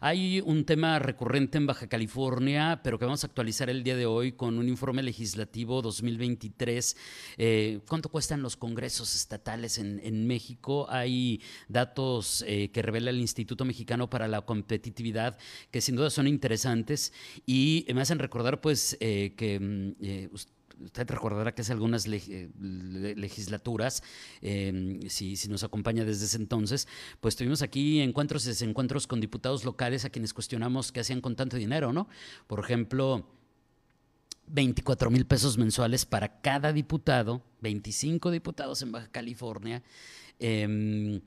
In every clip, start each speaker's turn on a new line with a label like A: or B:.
A: Hay un tema recurrente en Baja California, pero que vamos a actualizar el día de hoy con un informe legislativo 2023. Eh, ¿Cuánto cuestan los congresos estatales en, México? Hay datos eh, que revela el Instituto Mexicano para la Competitividad que sin duda son interesantes y me hacen recordar pues eh, que mm, usted recordará que hace algunas eh, legislaturas, em, si, nos acompaña desde ese entonces, pues tuvimos aquí encuentros y desencuentros con diputados locales a quienes cuestionamos qué hacían con tanto dinero, ¿no? Por ejemplo, 24 mil pesos mensuales para cada diputado, 25 diputados en Baja California. Em,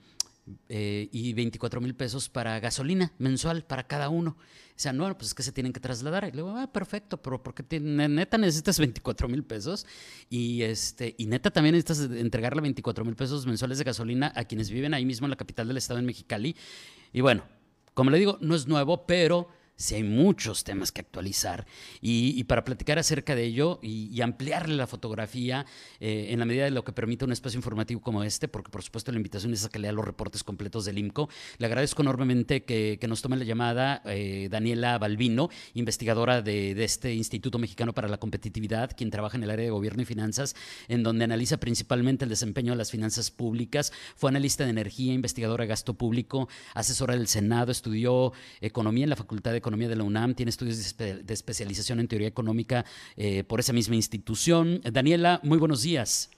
A: eh, y 24 mil pesos para gasolina mensual para cada uno. O sea, no, pues es que se tienen que trasladar. Y le ah, perfecto, pero porque neta necesitas 24 mil pesos y, este, y neta también necesitas entregarle 24 mil pesos mensuales de gasolina a quienes viven ahí mismo en la capital del estado en Mexicali. Y bueno, como le digo, no es nuevo, pero si hay muchos temas que actualizar. Y, para platicar acerca de ello y, ampliarle la fotografía eh, en la medida de lo que permite un espacio informativo como este, porque por supuesto la invitación es a que lea los reportes completos del IMCO, le agradezco enormemente que, nos tome la llamada eh, Daniela Balbino, investigadora de, de, este Instituto Mexicano para la Competitividad, quien trabaja en el área de gobierno y finanzas, en donde analiza principalmente el desempeño de las finanzas públicas. Fue analista de energía, investigadora de gasto público, asesora del Senado, estudió economía en la Facultad de Economía Economía de la UNAM, tiene estudios de, especialización en teoría económica eh, por esa misma institución. Daniela, muy buenos días.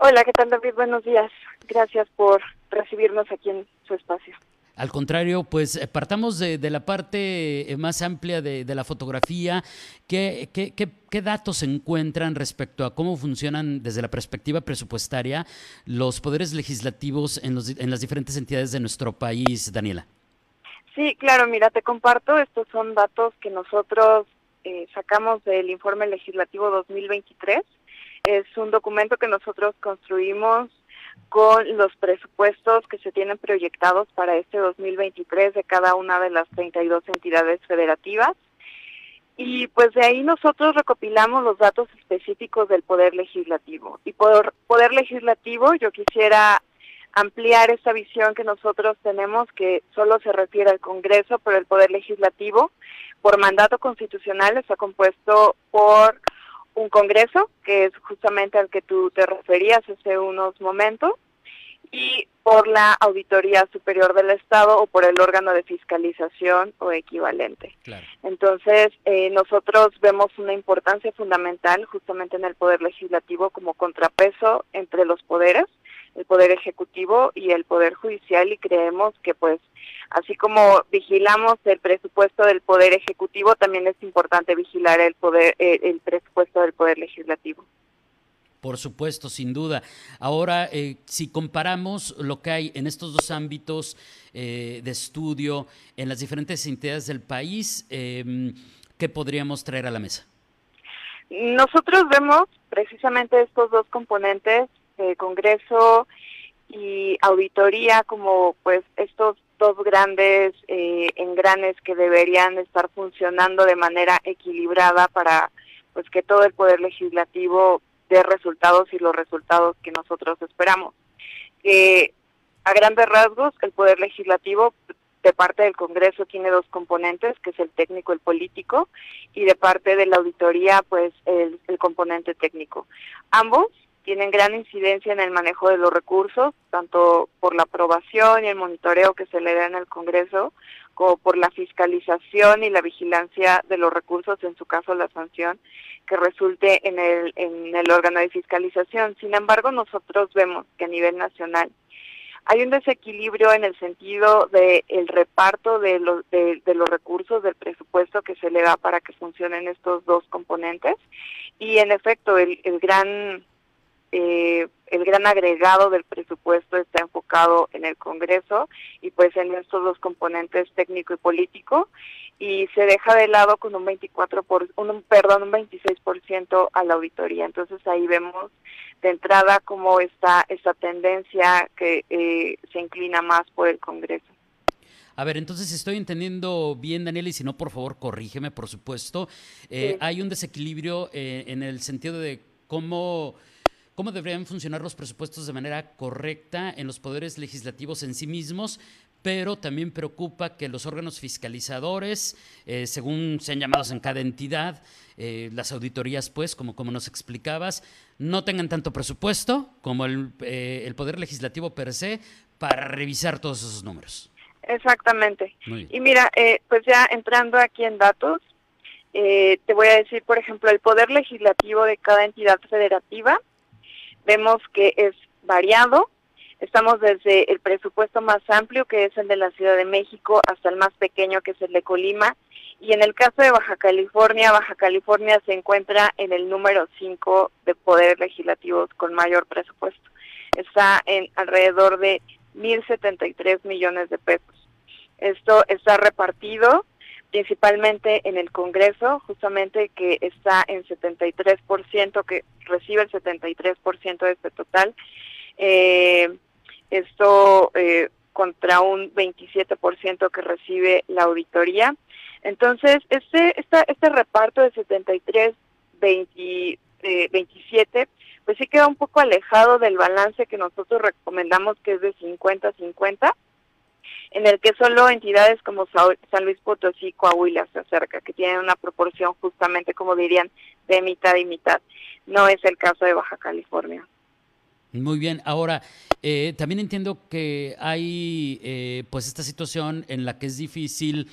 B: Hola, ¿qué tal David? Buenos días. Gracias por recibirnos aquí en su espacio.
A: Al contrario, pues eh, partamos de, la parte eh, más amplia de, la fotografía. ¿Qué, qué, datos se encuentran respecto a cómo funcionan desde la perspectiva presupuestaria los poderes legislativos en, los, en las diferentes entidades de nuestro país, Daniela?
B: Sí, claro, mira, te comparto, estos son datos que nosotros eh, sacamos del informe legislativo 2023. Es un documento que nosotros construimos con los presupuestos que se tienen proyectados para este 2023 de cada una de las 32 entidades federativas. Y pues de ahí nosotros recopilamos los datos específicos del Poder Legislativo. Y por Poder Legislativo yo quisiera ampliar esta visión que nosotros tenemos que solo se refiere al Congreso, pero el Poder Legislativo, por mandato constitucional, está compuesto por un Congreso, que es justamente al que tú te referías hace unos momentos, y por la Auditoría Superior del Estado o por el órgano de fiscalización o equivalente. Entonces, eh, nosotros vemos una importancia fundamental justamente en el Poder Legislativo como contrapeso entre los poderes el poder ejecutivo y el poder judicial y creemos que pues así como vigilamos el presupuesto del poder ejecutivo también es importante vigilar el poder eh, el presupuesto del poder legislativo
A: por supuesto, sin duda. Ahora, eh, si comparamos lo que hay en estos dos ámbitos eh, de estudio en las diferentes entidades del país, em, ¿qué podríamos traer a la mesa?
B: Nosotros vemos precisamente estos dos componentes Congreso y auditoría como pues estos dos grandes eh, engranes que deberían estar funcionando de manera equilibrada para pues que todo el poder legislativo dé resultados y los resultados que nosotros esperamos. a grandes rasgos, el poder legislativo de parte del Congreso tiene dos componentes, que es el técnico y el político, y de parte de la auditoría, pues el componente técnico. Ambos tienen gran incidencia en el manejo de los recursos, tanto por la aprobación y el monitoreo que se le da en el Congreso, como por la fiscalización y la vigilancia de los recursos, en su caso la sanción que resulte en el, en el órgano de fiscalización. Sin embargo, nosotros vemos que a nivel nacional hay un desequilibrio en el sentido de el reparto de los, de, de los recursos del presupuesto que se le da para que funcionen estos dos componentes y en efecto el, el gran eh, el gran agregado del presupuesto está enfocado en el Congreso y pues en estos dos componentes técnico y político y se deja de lado con un 24 por un perdón un 26% a la auditoría. Entonces ahí vemos de entrada cómo está esta tendencia que eh, se inclina más por el Congreso.
A: A ver, entonces estoy entendiendo bien, Daniel, y si no, por favor, corrígeme, por supuesto. Eh, hay un desequilibrio eh, en el sentido de cómo, cómo deberían funcionar los presupuestos de manera correcta en los poderes legislativos en sí mismos, pero también preocupa que los órganos fiscalizadores, eh, según sean llamados en cada entidad, las auditorías, pues, como, como nos explicabas, no tengan tanto presupuesto como el, el Poder Legislativo per se para revisar todos esos números.
B: Exactamente. Y mira, eh, pues ya entrando aquí en datos, eh, te voy a decir, por ejemplo, el poder legislativo de cada entidad federativa. Vemos que es variado. Estamos desde el presupuesto más amplio, que es el de la Ciudad de México, hasta el más pequeño, que es el de Colima. Y en el caso de Baja California, Baja California se encuentra en el número 5 de poderes legislativos con mayor presupuesto. Está en alrededor de 1.073 millones de pesos. Esto está repartido principalmente en el Congreso, justamente que está en 73%, que recibe el 73% de este total. Eh, esto eh, contra un 27% que recibe la auditoría. Entonces, este, este reparto de 73, 20, 27 pues sí queda un poco alejado del balance que nosotros recomendamos que es de 50-50, en el que solo entidades como San Luis Potosí y Coahuila se acerca, que tienen una proporción justamente, como dirían, de mitad y mitad. No es el caso de Baja California.
A: Muy bien, ahora eh, también entiendo que hay eh, pues esta situación en la que es difícil,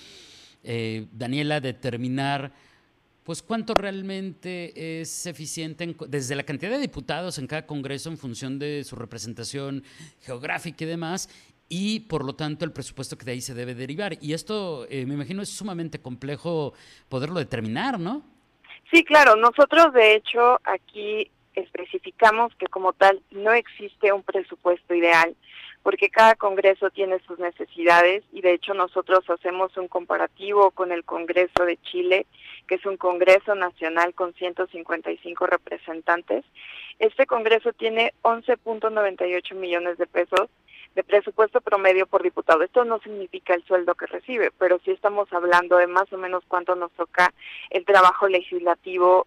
A: eh, Daniela, determinar pues cuánto realmente es eficiente desde la cantidad de diputados en cada Congreso en función de su representación geográfica y demás, y por lo tanto el presupuesto que de ahí se debe derivar. Y esto, eh, me imagino, es sumamente complejo poderlo determinar, ¿no?
B: Sí, claro. Nosotros, de hecho, aquí especificamos que como tal no existe un presupuesto ideal porque cada Congreso tiene sus necesidades y de hecho nosotros hacemos un comparativo con el Congreso de Chile, que es un Congreso nacional con 155 representantes. Este Congreso tiene 11.98 millones de pesos de presupuesto promedio por diputado. Esto no significa el sueldo que recibe, pero sí estamos hablando de más o menos cuánto nos toca el trabajo legislativo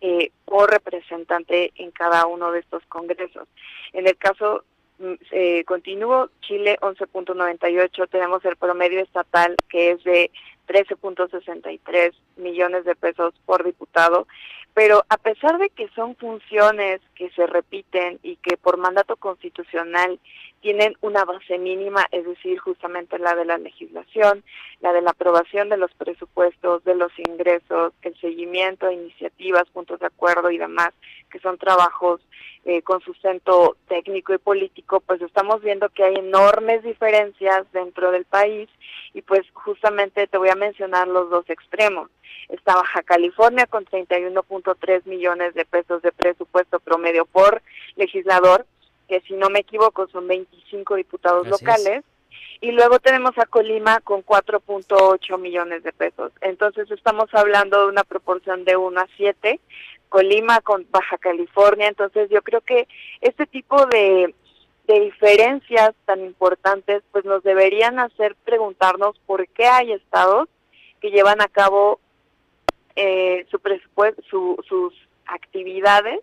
B: eh, por representante en cada uno de estos congresos. En el caso Mm, eh, continuo, Chile 11.98, tenemos el promedio estatal que es de 13.63 millones de pesos por diputado, pero a pesar de que son funciones que se repiten y que por mandato constitucional tienen una base mínima, es decir, justamente la de la legislación, la de la aprobación de los presupuestos, de los ingresos, el seguimiento de iniciativas, puntos de acuerdo y demás, que son trabajos eh, con sustento técnico y político, pues estamos viendo que hay enormes diferencias dentro del país y pues justamente te voy a mencionar los dos extremos. Está Baja California con 31.3 millones de pesos de presupuesto promedio por legislador, que si no me equivoco son 25 diputados locales. Y luego tenemos a Colima con 4.8 millones de pesos. Entonces estamos hablando de una proporción de 1 a 7, Colima con Baja California. Entonces yo creo que este tipo de, de diferencias tan importantes pues nos deberían hacer preguntarnos por qué hay estados que llevan a cabo eh, su presupuesto, sus actividades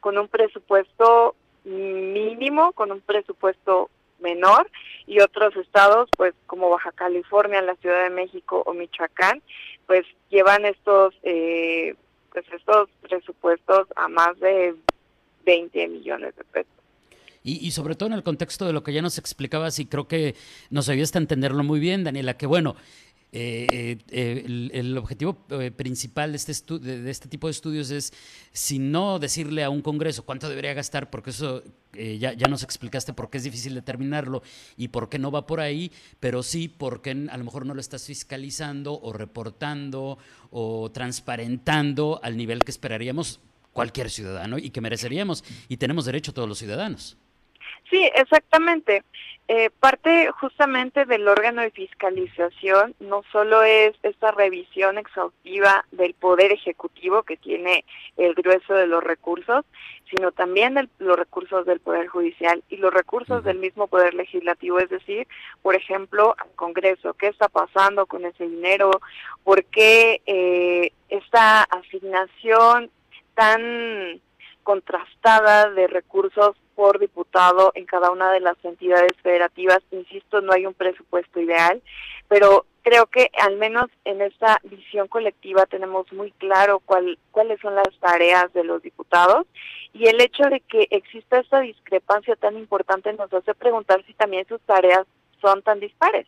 B: con un presupuesto mínimo, con un presupuesto menor y otros estados, pues como Baja California, la Ciudad de México o Michoacán, pues llevan estos eh, pues estos presupuestos a más de 20 millones de pesos.
A: Y, y, sobre todo en el contexto de lo que ya nos explicabas y creo que nos ayudaste a entenderlo muy bien, Daniela, que bueno, eh, eh, el, objetivo eh, principal de este, de este tipo de estudios es, si no decirle a un Congreso cuánto debería gastar, porque eso ya, ya, nos explicaste por qué es difícil determinarlo y por qué no va por ahí, pero sí porque a lo mejor no lo estás fiscalizando o reportando o transparentando al nivel que esperaríamos cualquier ciudadano y que mereceríamos y tenemos derecho todos los ciudadanos.
B: Sí, exactamente. Eh, parte justamente del órgano de fiscalización no solo es esta revisión exhaustiva del poder ejecutivo que tiene el grueso de los recursos, sino también de los recursos del poder judicial y los recursos del mismo poder legislativo, es decir, por ejemplo, al Congreso, qué está pasando con ese dinero, por qué eh, esta asignación tan contrastada de recursos por diputado en cada una de las entidades federativas. Insisto, no hay un presupuesto ideal, pero creo que al menos en esta visión colectiva tenemos muy claro cuál, cuáles son las tareas de los diputados y el hecho de que exista esta discrepancia tan importante nos hace preguntar si también sus tareas son tan dispares.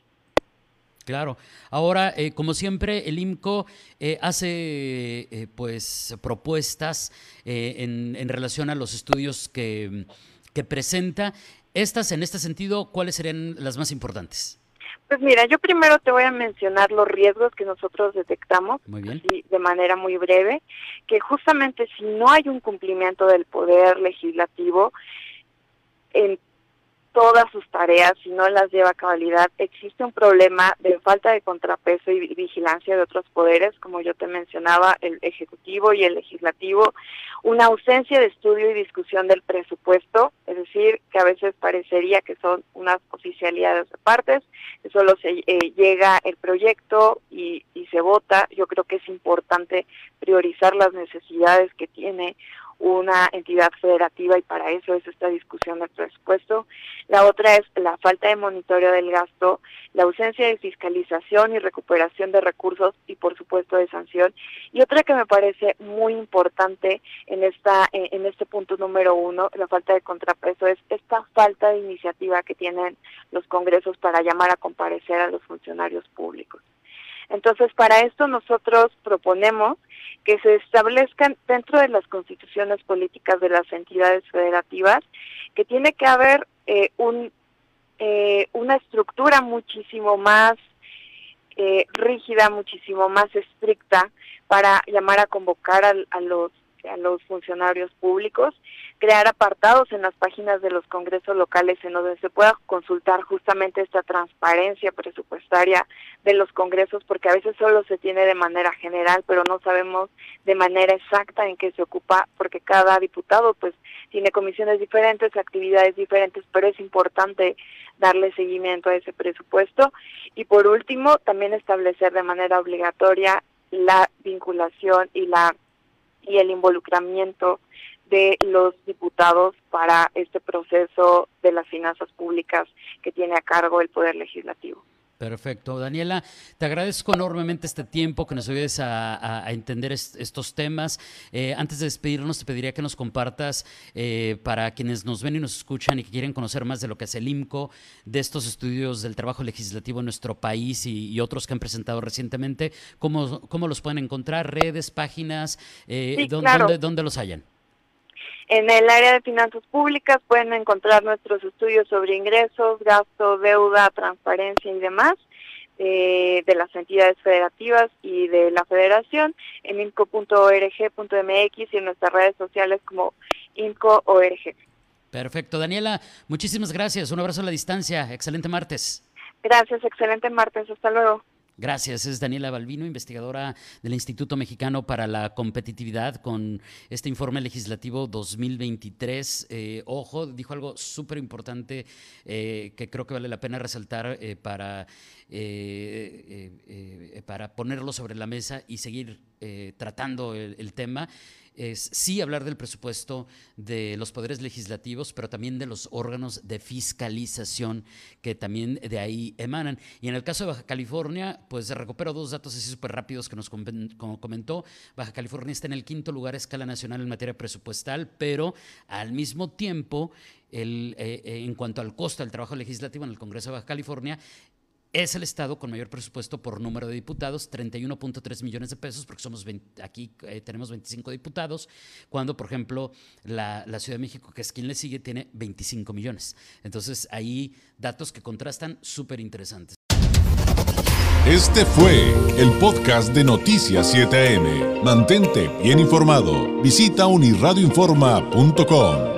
A: Claro. Ahora, eh, como siempre, el IMCO eh, hace eh, pues propuestas en, en, relación a los estudios que, que presenta. Estas, en este sentido, ¿cuáles serían las más importantes?
B: Pues mira, yo primero te voy a mencionar los riesgos que nosotros detectamos de manera muy breve, que justamente si no hay un cumplimiento del poder legislativo, en todas sus tareas, si no las lleva a cabalidad, existe un problema de falta de contrapeso y vigilancia de otros poderes, como yo te mencionaba, el ejecutivo y el legislativo, una ausencia de estudio y discusión del presupuesto, es decir, que a veces parecería que son unas oficialidades de partes, solo se eh, llega el proyecto y, y se vota. Yo creo que es importante priorizar las necesidades que tiene una entidad federativa y para eso es esta discusión del presupuesto. La otra es la falta de monitoreo del gasto, la ausencia de fiscalización y recuperación de recursos y por supuesto de sanción. Y otra que me parece muy importante en esta en este punto número uno, la falta de contrapeso es esta falta de iniciativa que tienen los congresos para llamar a comparecer a los funcionarios públicos. Entonces, para esto nosotros proponemos que se establezcan dentro de las constituciones políticas de las entidades federativas que tiene que haber eh, un, eh, una estructura muchísimo más eh, rígida, muchísimo más estricta para llamar a convocar a los a los funcionarios públicos, crear apartados en las páginas de los congresos locales en donde se pueda consultar justamente esta transparencia presupuestaria de los congresos, porque a veces solo se tiene de manera general, pero no sabemos de manera exacta en qué se ocupa, porque cada diputado pues tiene comisiones diferentes, actividades diferentes, pero es importante darle seguimiento a ese presupuesto. Y por último, también establecer de manera obligatoria la vinculación y la y el involucramiento de los diputados para este proceso de las finanzas públicas que tiene a cargo el Poder Legislativo.
A: Perfecto. Daniela, te agradezco enormemente este tiempo que nos ayudes a, entender estos temas. Eh, antes de despedirnos, te pediría que nos compartas eh, para quienes nos ven y nos escuchan y que quieren conocer más de lo que es el IMCO, de estos estudios del trabajo legislativo en nuestro país y, otros que han presentado recientemente, ¿cómo, cómo los pueden encontrar? ¿Redes, páginas? Eh, ¿dónde, los hayan?
B: En el área de finanzas públicas pueden encontrar nuestros estudios sobre ingresos, gasto, deuda, transparencia y demás eh, de las entidades federativas y de la federación en inco.org.mx y en nuestras redes sociales como INCO.org.
A: Perfecto. Daniela, muchísimas gracias. Un abrazo a la distancia. Excelente martes.
B: Gracias, excelente martes. Hasta luego.
A: Gracias, es Daniela Balbino, investigadora del Instituto Mexicano para la Competitividad, con este informe legislativo 2023. Eh, ojo, dijo algo súper importante eh, que creo que vale la pena resaltar eh, para, para ponerlo sobre la mesa y seguir tratando el tema es sí hablar del presupuesto de los poderes legislativos, pero también de los órganos de fiscalización que también de ahí emanan. Y en el caso de Baja California, pues recupero dos datos así súper rápidos que nos comentó. Baja California está en el quinto lugar a escala nacional en materia presupuestal, pero al mismo tiempo, eh, eh, en cuanto al costo del trabajo legislativo en el Congreso de Baja California, es el estado con mayor presupuesto por número de diputados, 31.3 millones de pesos, porque somos aquí eh, tenemos 25 diputados, cuando, por ejemplo, la, Ciudad de México, que es quien le sigue, tiene 25 millones. Entonces, ahí datos que contrastan súper interesantes.
C: Este fue el podcast de Noticias 7am. Mantente bien informado. Visita unirradioinforma.com.